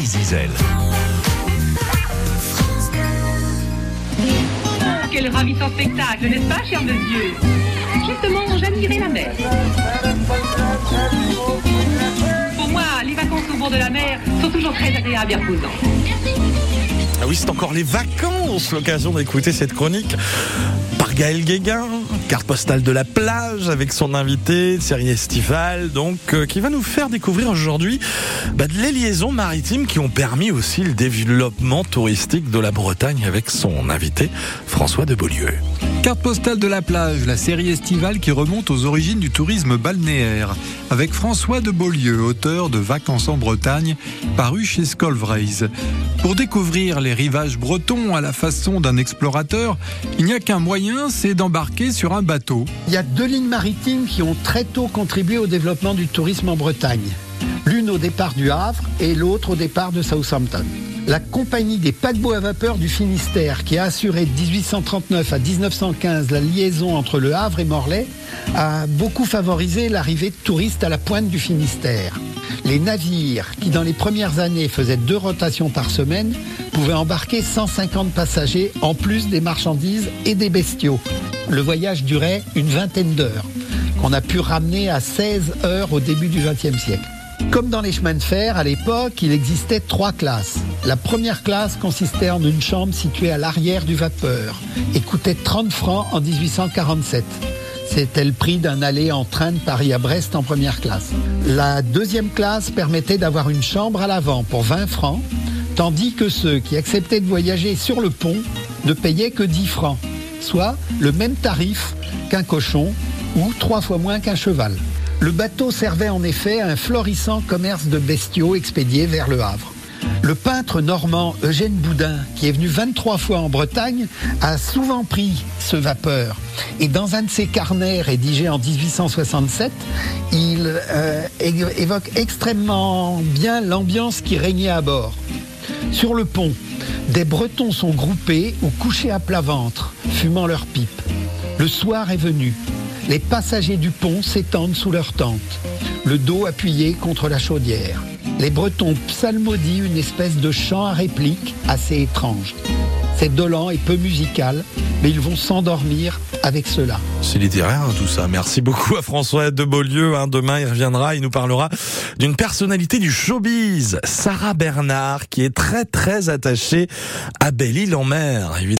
Zizel. Quel ravissant spectacle, n'est-ce pas, cher monsieur Justement, j'admirais la mer. Pour moi, les vacances au bord de la mer sont toujours très agréables et reposantes. Ah oui, c'est encore les vacances, l'occasion d'écouter cette chronique Gaël Guéguin, carte postale de la plage avec son invité, série estivale, donc, euh, qui va nous faire découvrir aujourd'hui bah, les liaisons maritimes qui ont permis aussi le développement touristique de la Bretagne avec son invité François de Beaulieu. Carte postale de la plage, la série estivale qui remonte aux origines du tourisme balnéaire, avec François de Beaulieu, auteur de Vacances en Bretagne, paru chez Scolvraise. Pour découvrir les rivages bretons à la façon d'un explorateur, il n'y a qu'un moyen, c'est d'embarquer sur un bateau. Il y a deux lignes maritimes qui ont très tôt contribué au développement du tourisme en Bretagne. L'une au départ du Havre et l'autre au départ de Southampton. La compagnie des paquebots à vapeur du Finistère, qui a assuré de 1839 à 1915 la liaison entre le Havre et Morlaix, a beaucoup favorisé l'arrivée de touristes à la pointe du Finistère. Les navires, qui dans les premières années faisaient deux rotations par semaine, pouvaient embarquer 150 passagers en plus des marchandises et des bestiaux. Le voyage durait une vingtaine d'heures, qu'on a pu ramener à 16 heures au début du XXe siècle. Comme dans les chemins de fer, à l'époque, il existait trois classes. La première classe consistait en une chambre située à l'arrière du vapeur et coûtait 30 francs en 1847. C'était le prix d'un aller en train de Paris à Brest en première classe. La deuxième classe permettait d'avoir une chambre à l'avant pour 20 francs, tandis que ceux qui acceptaient de voyager sur le pont ne payaient que 10 francs, soit le même tarif qu'un cochon ou trois fois moins qu'un cheval. Le bateau servait en effet à un florissant commerce de bestiaux expédiés vers le Havre. Le peintre normand Eugène Boudin, qui est venu 23 fois en Bretagne, a souvent pris ce vapeur. Et dans un de ses carnets rédigés en 1867, il euh, évoque extrêmement bien l'ambiance qui régnait à bord. Sur le pont, des Bretons sont groupés ou couchés à plat ventre, fumant leur pipe. Le soir est venu. Les passagers du pont s'étendent sous leur tente, le dos appuyé contre la chaudière. Les Bretons psalmodient une espèce de chant à réplique assez étrange. C'est dolent et peu musical, mais ils vont s'endormir avec cela. C'est littéraire hein, tout ça. Merci beaucoup à François de Beaulieu. Hein. Demain, il reviendra, il nous parlera d'une personnalité du showbiz, Sarah Bernard, qui est très très attachée à Belle-Île en mer.